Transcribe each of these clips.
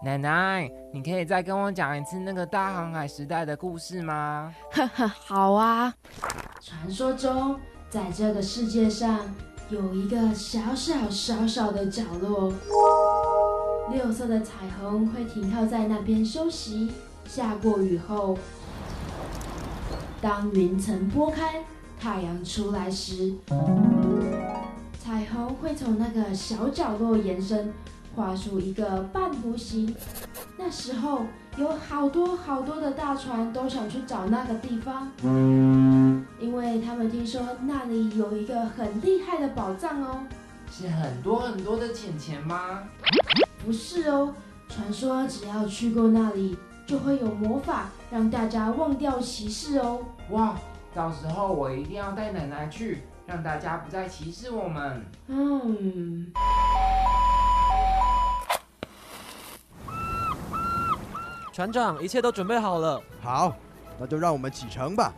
奶奶，你可以再跟我讲一次那个大航海时代的故事吗？呵呵，好啊。传说中，在这个世界上有一个小小小小的角落，六色的彩虹会停靠在那边休息。下过雨后，当云层拨开，太阳出来时，彩虹会从那个小角落延伸。画出一个半弧形，那时候有好多好多的大船都想去找那个地方，因为他们听说那里有一个很厉害的宝藏哦。是很多很多的钱钱吗？不是哦，传说只要去过那里，就会有魔法让大家忘掉歧视哦。哇，到时候我一定要带奶奶去，让大家不再歧视我们。嗯。船长，一切都准备好了。好，那就让我们启程吧。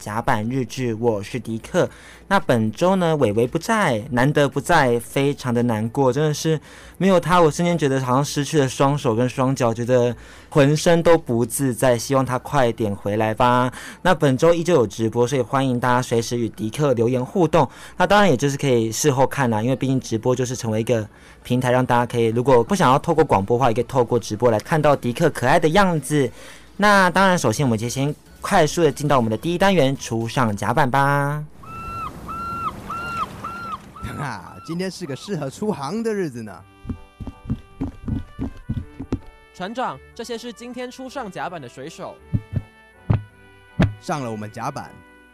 甲板日志，我是迪克。那本周呢，伟伟不在，难得不在，非常的难过，真的是没有他，我瞬间觉得好像失去了双手跟双脚，觉得浑身都不自在。希望他快点回来吧。那本周依旧有直播，所以欢迎大家随时与迪克留言互动。那当然也就是可以事后看啦，因为毕竟直播就是成为一个平台，让大家可以如果不想要透过广播的话，也可以透过直播来看到迪克可爱的样子。那当然，首先我们就先。快速的进到我们的第一单元，初上甲板吧。哈、啊，今天是个适合出航的日子呢。船长，这些是今天初上甲板的水手。上了我们甲板，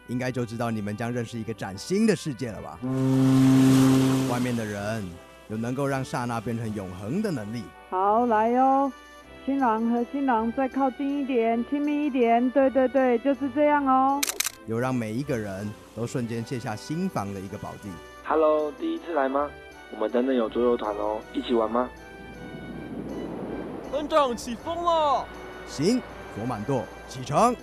应该就知道你们将认识一个崭新的世界了吧？外面的人有能够让刹那变成永恒的能力。好，来哟。新郎和新郎再靠近一点，亲密一点。对对对，就是这样哦。有让每一个人都瞬间卸下心防的一个宝地。Hello，第一次来吗？我们等等有桌游团哦，一起玩吗？班长起风了。行，左满舵，启程。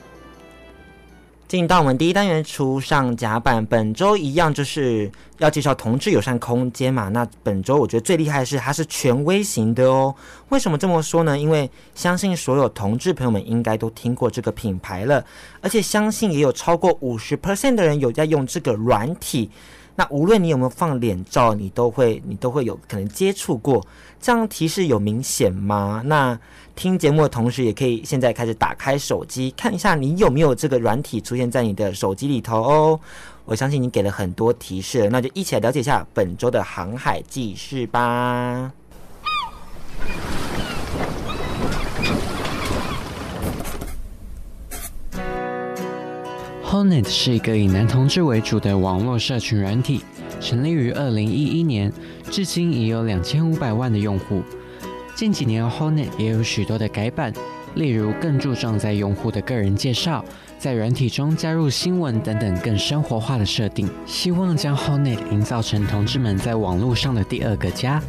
进到我们第一单元，初上甲板。本周一样就是要介绍同志友善空间嘛。那本周我觉得最厉害的是它是权威型的哦。为什么这么说呢？因为相信所有同志朋友们应该都听过这个品牌了，而且相信也有超过五十 percent 的人有在用这个软体。那无论你有没有放脸照，你都会你都会有可能接触过。这样提示有明显吗？那听节目的同时，也可以现在开始打开手机看一下，你有没有这个软体出现在你的手机里头哦。我相信你给了很多提示，那就一起来了解一下本周的航海记事吧。Hornet 是一个以男同志为主的网络社群软体，成立于二零一一年，至今已有两千五百万的用户。近几年，Hornet 也有许多的改版，例如更注重在用户的个人介绍，在软体中加入新闻等等更生活化的设定，希望将 Hornet 营造成同志们在网络上的第二个家。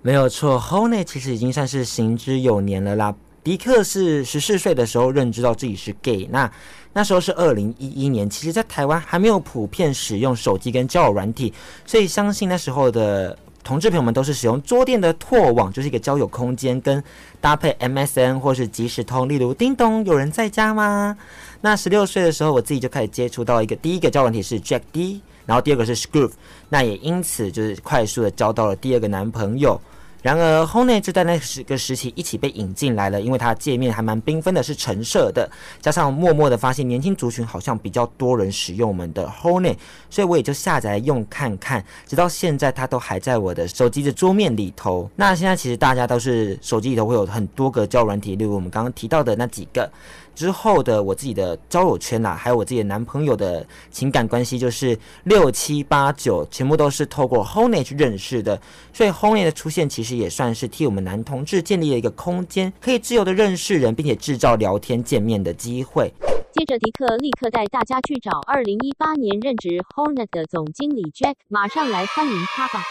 没有错，Hornet 其实已经算是行之有年了啦。迪克是十四岁的时候认知到自己是 gay，那那时候是二零一一年，其实在台湾还没有普遍使用手机跟交友软体，所以相信那时候的同志朋友们都是使用桌电的拓网，就是一个交友空间，跟搭配 MSN 或是即时通，例如叮咚，有人在家吗？那十六岁的时候，我自己就开始接触到一个第一个交友软体是 Jack D，然后第二个是 Scruff，那也因此就是快速的交到了第二个男朋友。然而，Hone 就在那十个时期一起被引进来了，因为它界面还蛮缤纷的，是橙色的，加上默默的发现年轻族群好像比较多人使用我们的 Hone，所以我也就下载用看看，直到现在它都还在我的手机的桌面里头。那现在其实大家都是手机里头会有很多个交软体，例如我们刚刚提到的那几个。之后的我自己的交友圈呐、还有我自己的男朋友的情感关系，就是六七八九，全部都是透过 Hone 去认识的。所以 Hone 的出现，其实也算是替我们男同志建立了一个空间，可以自由的认识人，并且制造聊天见面的机会。接着，迪克立刻带大家去找2018年任职 Hornet 的总经理 Jack，马上来欢迎他吧。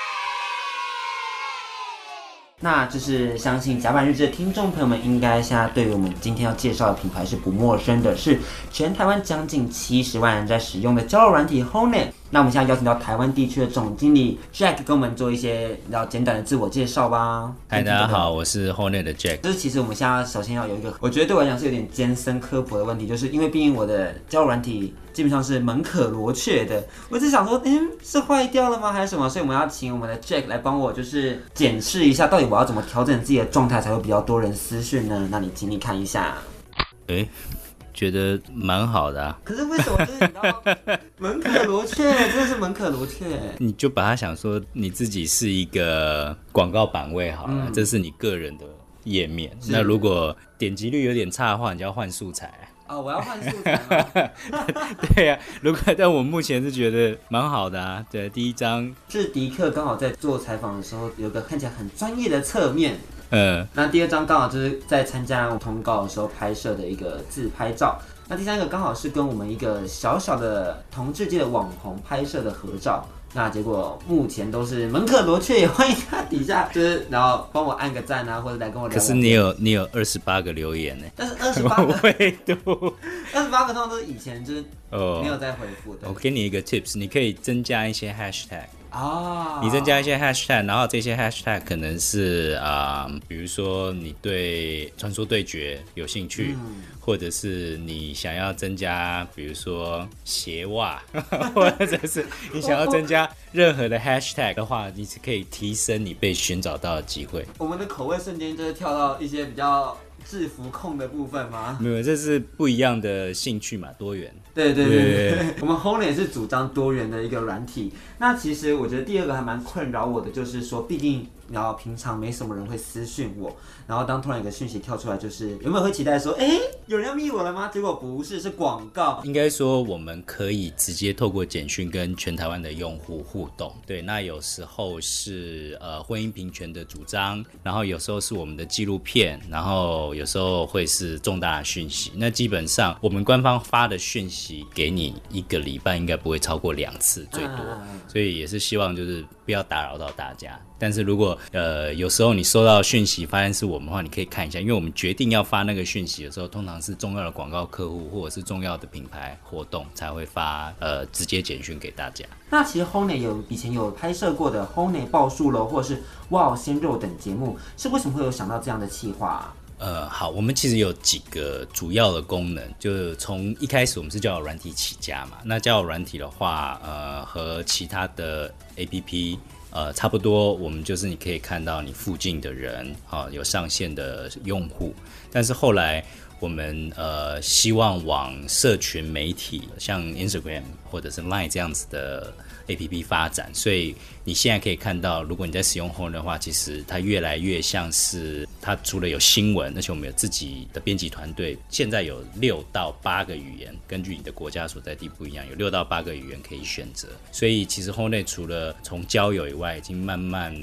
那就是相信甲板日志的听众朋友们，应该现在对于我们今天要介绍的品牌是不陌生的，是全台湾将近七十万人在使用的交友软体 Hornet。那我们现在邀请到台湾地区的总经理 Jack 跟我们做一些然后简短的自我介绍吧。嗨，大家好，我是 Hornet 的 Jack。就是其实我们现在首先要有一个，我觉得对我来讲是有点艰深科普的问题，就是因为毕竟我的交友软体基本上是门可罗雀的，我只想说，嗯，是坏掉了吗，还是什么？所以我们要请我们的 Jack 来帮我，就是检视一下，到底我要怎么调整自己的状态，才会比较多人私讯呢？那你请你看一下。诶。觉得蛮好的啊，可是为什么就是你知道门可罗雀，真的是门可罗雀。你就把它想说你自己是一个广告版位好了，嗯、这是你个人的页面。那如果点击率有点差的话，你就要换素材啊、哦！我要换素材。对呀、啊，如果但我目前是觉得蛮好的啊。对，第一张是迪克刚好在做采访的时候，有个看起来很专业的侧面。嗯，那第二张刚好就是在参加通告的时候拍摄的一个自拍照。那第三个刚好是跟我们一个小小的同志界的网红拍摄的合照。那结果目前都是门可罗雀，也欢迎他底下就是然后帮我按个赞啊，或者来跟我聊聊。可是你有你有二十八个留言呢？但是二十八 个回读，二十八个通常都是以前就是没有再回复的。我给你一个 tips，你可以增加一些 hashtag。啊，oh. 你增加一些 hashtag，然后这些 hashtag 可能是啊、呃，比如说你对传说对决有兴趣，嗯、或者是你想要增加，比如说鞋袜，或者是你想要增加任何的 hashtag 的话，你是可以提升你被寻找到的机会。我们的口味瞬间就是跳到一些比较制服控的部分吗？没有，这是不一样的兴趣嘛，多元。对对对对，对，我们 Hornet 也是主张多元的一个软体。那其实我觉得第二个还蛮困扰我的，就是说，毕竟然后平常没什么人会私讯我，然后当突然有个讯息跳出来，就是有没有会期待说，哎，有人要密我了吗？结果不是，是广告。应该说我们可以直接透过简讯跟全台湾的用户互动。对，那有时候是呃婚姻平权的主张，然后有时候是我们的纪录片，然后有时候会是重大的讯息。那基本上我们官方发的讯息给你一个礼拜应该不会超过两次，最多。所以也是希望就是不要打扰到大家，但是如果呃有时候你收到讯息发现是我们的话，你可以看一下，因为我们决定要发那个讯息的时候，通常是重要的广告客户或者是重要的品牌活动才会发呃直接简讯给大家。那其实 Hornet 有以前有拍摄过的 Hornet 报树喽，或者是哇鲜肉等节目，是为什么会有想到这样的企划啊？呃，好，我们其实有几个主要的功能，就是从一开始我们是交友软体起家嘛。那交友软体的话，呃，和其他的 APP 呃差不多，我们就是你可以看到你附近的人，啊、有上线的用户。但是后来我们呃希望往社群媒体，像 Instagram 或者是 Line 这样子的。A P P 发展，所以你现在可以看到，如果你在使用 Horn 的话，其实它越来越像是它除了有新闻，而且我们有自己的编辑团队，现在有六到八个语言，根据你的国家所在地不一样，有六到八个语言可以选择。所以其实 Horn 除了从交友以外，已经慢慢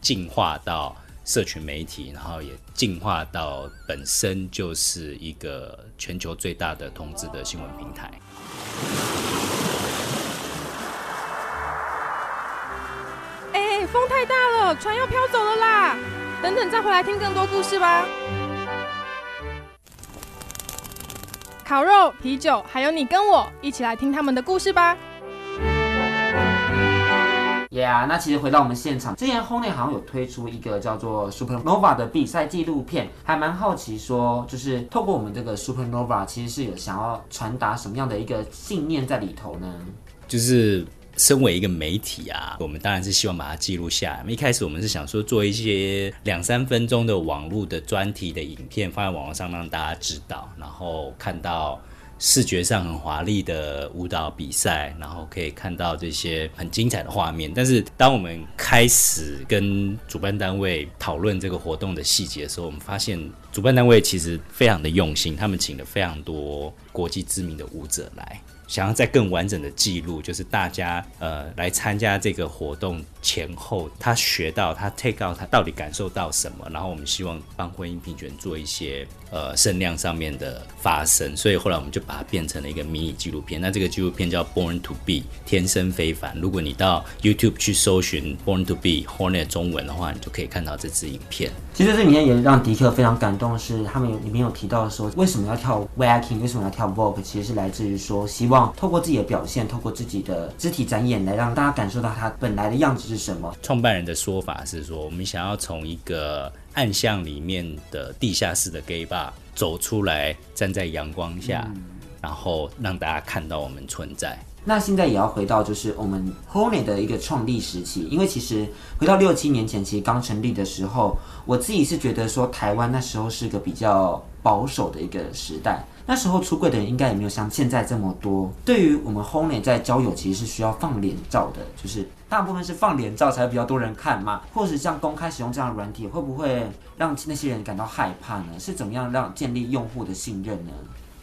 进化到社群媒体，然后也进化到本身就是一个全球最大的同志的新闻平台。风太大了，船要飘走了啦！等等再回来听更多故事吧。烤肉、啤酒，还有你跟我一起来听他们的故事吧。Yeah，那其实回到我们现场，之前 Hornet 好像有推出一个叫做 Supernova 的比赛纪录片，还蛮好奇说，就是透过我们这个 Supernova，其实是有想要传达什么样的一个信念在里头呢？就是。身为一个媒体啊，我们当然是希望把它记录下来。一开始我们是想说做一些两三分钟的网络的专题的影片，放在网络上让大家知道，然后看到视觉上很华丽的舞蹈比赛，然后可以看到这些很精彩的画面。但是当我们开始跟主办单位讨论这个活动的细节的时候，我们发现主办单位其实非常的用心，他们请了非常多国际知名的舞者来。想要再更完整的记录，就是大家呃来参加这个活动前后，他学到他 take out 他到底感受到什么，然后我们希望帮婚姻平权做一些呃声量上面的发声，所以后来我们就把它变成了一个迷你纪录片。那这个纪录片叫 Born to Be 天生非凡。如果你到 YouTube 去搜寻 Born to Be Hornet 中文的话，你就可以看到这支影片。其实这里面也让迪克非常感动的是，他们里面有提到说，为什么要跳 Waacking，为什么要跳 Vogue，其实是来自于说希。望透过自己的表现，透过自己的肢体展演来让大家感受到他本来的样子是什么。创办人的说法是说，我们想要从一个暗巷里面的地下室的 gay bar 走出来，站在阳光下，嗯、然后让大家看到我们存在。那现在也要回到就是我们 Hornet 的一个创立时期，因为其实回到六七年前，其实刚成立的时候，我自己是觉得说台湾那时候是个比较保守的一个时代，那时候出柜的人应该也没有像现在这么多。对于我们 Hornet 在交友，其实是需要放脸照的，就是大部分是放脸照才会比较多人看嘛，或是像公开使用这样的软体，会不会让那些人感到害怕呢？是怎么样让建立用户的信任呢？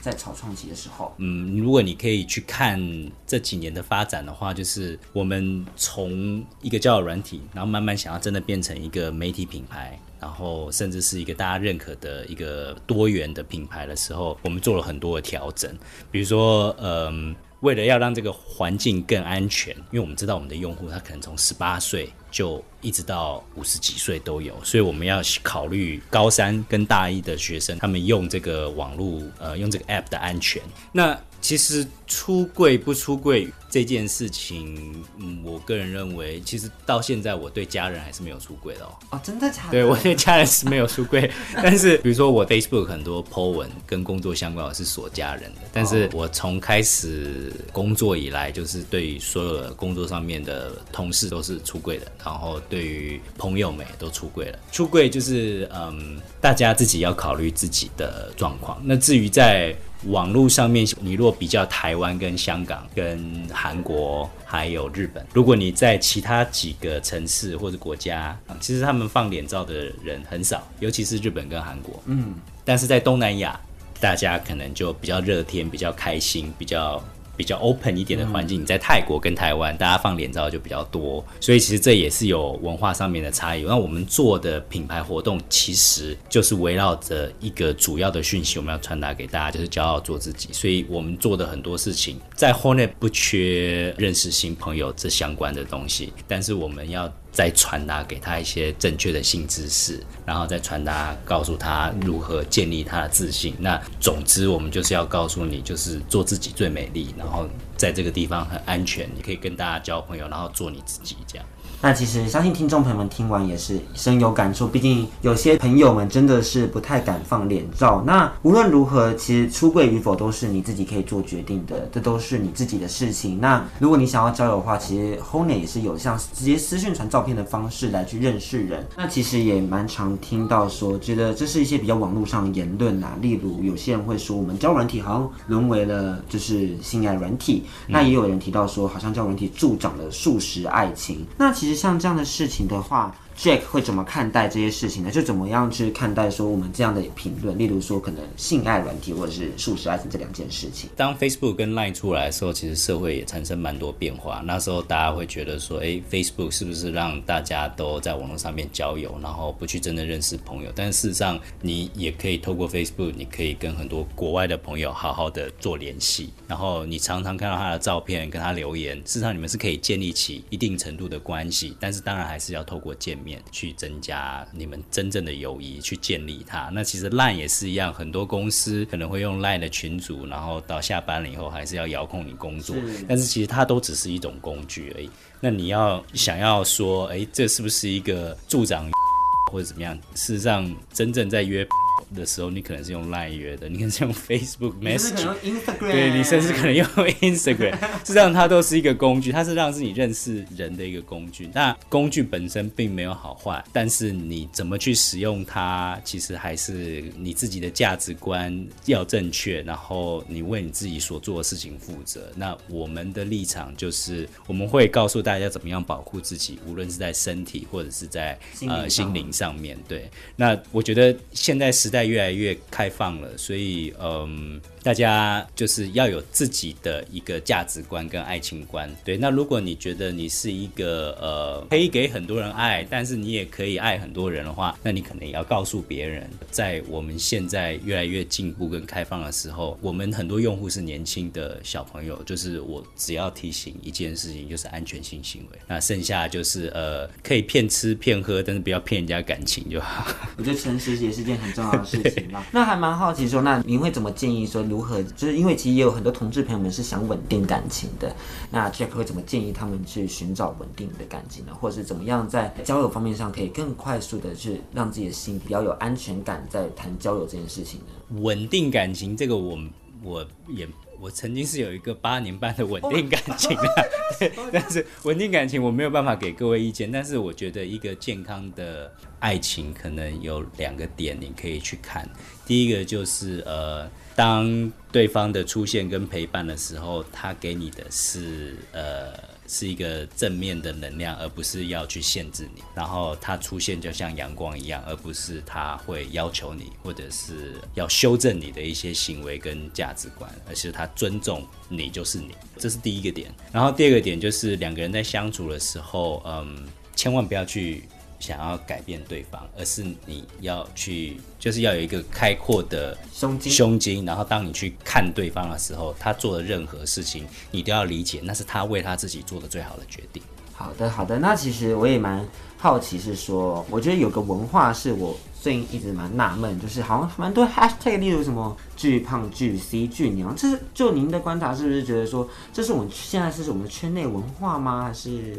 在草创期的时候，嗯，如果你可以去看这几年的发展的话，就是我们从一个交友软体，然后慢慢想要真的变成一个媒体品牌，然后甚至是一个大家认可的一个多元的品牌的时候，我们做了很多的调整，比如说，嗯。为了要让这个环境更安全，因为我们知道我们的用户他可能从十八岁就一直到五十几岁都有，所以我们要考虑高三跟大一的学生他们用这个网络呃用这个 app 的安全。那其实出柜不出柜这件事情，嗯，我个人认为，其实到现在我对家人还是没有出柜的哦。哦，真的假的？对，我对家人是没有出柜，但是比如说我 Facebook 很多 po 文跟工作相关，我是锁家人的。但是我从开始工作以来，就是对于所有的工作上面的同事都是出柜的，然后对于朋友们也都出柜了。出柜就是嗯，大家自己要考虑自己的状况。那至于在网络上面，你若比较台湾跟香港、跟韩国还有日本，如果你在其他几个城市或者国家，其实他们放脸照的人很少，尤其是日本跟韩国。嗯，但是在东南亚，大家可能就比较热天、比较开心、比较。比较 open 一点的环境，你在泰国跟台湾，大家放脸照就比较多，所以其实这也是有文化上面的差异。那我们做的品牌活动，其实就是围绕着一个主要的讯息，我们要传达给大家，就是骄傲做自己。所以我们做的很多事情，在 Hornet 不缺认识新朋友这相关的东西，但是我们要。再传达给他一些正确的性知识，然后再传达告诉他如何建立他的自信。那总之，我们就是要告诉你，就是做自己最美丽，然后在这个地方很安全，你可以跟大家交朋友，然后做你自己这样。那其实相信听众朋友们听完也是深有感触，毕竟有些朋友们真的是不太敢放脸照。那无论如何，其实出柜与否都是你自己可以做决定的，这都是你自己的事情。那如果你想要交友的话，其实 Hornet 也是有像直接私讯传照片的方式来去认识人。那其实也蛮常听到说，觉得这是一些比较网络上的言论啊，例如有些人会说我们交软体好像沦为了就是性爱软体，那也有人提到说好像交软体助长了素食爱情。那其实。像这样的事情的话。Jack 会怎么看待这些事情呢？就怎么样去看待说我们这样的评论，例如说可能性爱软体或者是速食爱情这两件事情。当 Facebook 跟 Line 出来的时候，其实社会也产生蛮多变化。那时候大家会觉得说，诶，Facebook 是不是让大家都在网络上面交友，然后不去真的认识朋友？但事实上，你也可以透过 Facebook，你可以跟很多国外的朋友好好的做联系。然后你常常看到他的照片，跟他留言，事实上你们是可以建立起一定程度的关系。但是当然还是要透过见面。去增加你们真正的友谊，去建立它。那其实 Line 也是一样，很多公司可能会用 Line 的群组，然后到下班了以后还是要遥控你工作。但是其实它都只是一种工具而已。那你要想要说，哎，这是不是一个助长 或者怎么样？事实上，真正在约。的时候，你可能是用 Line 约的，你可能是用 Facebook Message，对，你甚至可能用 Instagram，实际上它都是一个工具，它是让自己认识人的一个工具。那工具本身并没有好坏，但是你怎么去使用它，其实还是你自己的价值观要正确，然后你为你自己所做的事情负责。那我们的立场就是，我们会告诉大家怎么样保护自己，无论是在身体或者是在呃心灵上面。对，那我觉得现在时代。越来越开放了，所以嗯。大家就是要有自己的一个价值观跟爱情观，对。那如果你觉得你是一个呃可以给很多人爱，但是你也可以爱很多人的话，那你可能也要告诉别人，在我们现在越来越进步跟开放的时候，我们很多用户是年轻的小朋友，就是我只要提醒一件事情，就是安全性行为，那剩下就是呃可以骗吃骗喝，但是不要骗人家感情就好。我觉得诚实也是件很重要的事情嘛。那还蛮好奇说，那您会怎么建议说？如何，就是因为其实也有很多同志朋友们是想稳定感情的，那 Jack 会怎么建议他们去寻找稳定的感情呢？或者是怎么样在交友方面上可以更快速的去让自己的心比较有安全感，在谈交友这件事情呢？稳定感情这个我，我我也。我曾经是有一个八年半的稳定感情的，对，但是稳定感情我没有办法给各位意见。但是我觉得一个健康的爱情可能有两个点你可以去看。第一个就是呃，当对方的出现跟陪伴的时候，他给你的是呃。是一个正面的能量，而不是要去限制你。然后他出现就像阳光一样，而不是他会要求你，或者是要修正你的一些行为跟价值观，而是他尊重你就是你。这是第一个点。然后第二个点就是两个人在相处的时候，嗯，千万不要去。想要改变对方，而是你要去，就是要有一个开阔的胸襟，胸襟。然后当你去看对方的时候，他做的任何事情，你都要理解，那是他为他自己做的最好的决定。好的，好的。那其实我也蛮好奇，是说，我觉得有个文化是我最近一直蛮纳闷，就是好像蛮多 hashtag，例如什么巨胖、巨 C、巨娘，这是就您的观察，是不是觉得说，这是我们现在是我们圈内文化吗？还是？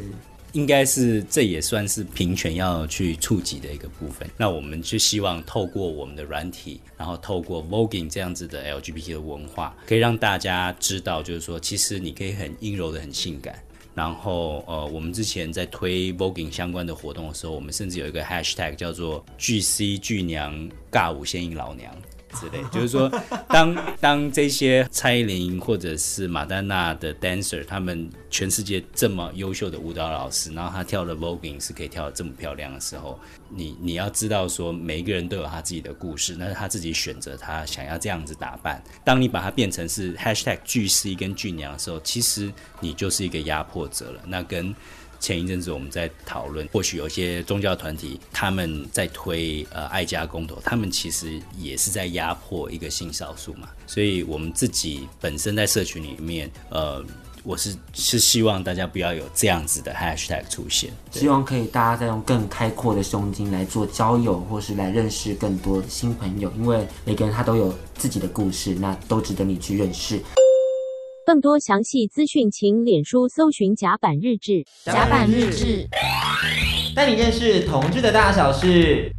应该是，这也算是平权要去触及的一个部分。那我们就希望透过我们的软体，然后透过 Voguing 这样子的 LGBT 的文化，可以让大家知道，就是说，其实你可以很阴柔的、很性感。然后，呃，我们之前在推 Voguing 相关的活动的时候，我们甚至有一个 Hashtag 叫做巨 C 巨娘尬舞先赢老娘。之类，就是说，当当这些蔡依林或者是马丹娜的 dancer，他们全世界这么优秀的舞蹈老师，然后他跳的 voguing 是可以跳得这么漂亮的时候，你你要知道说，每一个人都有他自己的故事，那是他自己选择他想要这样子打扮。当你把它变成是 hashtag 巨 C 跟巨娘的时候，其实你就是一个压迫者了。那跟前一阵子我们在讨论，或许有些宗教团体他们在推呃爱家公投，他们其实也是在压迫一个性少数嘛。所以我们自己本身在社群里面，呃，我是是希望大家不要有这样子的 hashtag 出现，希望可以大家再用更开阔的胸襟来做交友，或是来认识更多新朋友，因为每个人他都有自己的故事，那都值得你去认识。更多详细资讯，请脸书搜寻“甲板日志”。甲板日志，带你认识同志的大小事。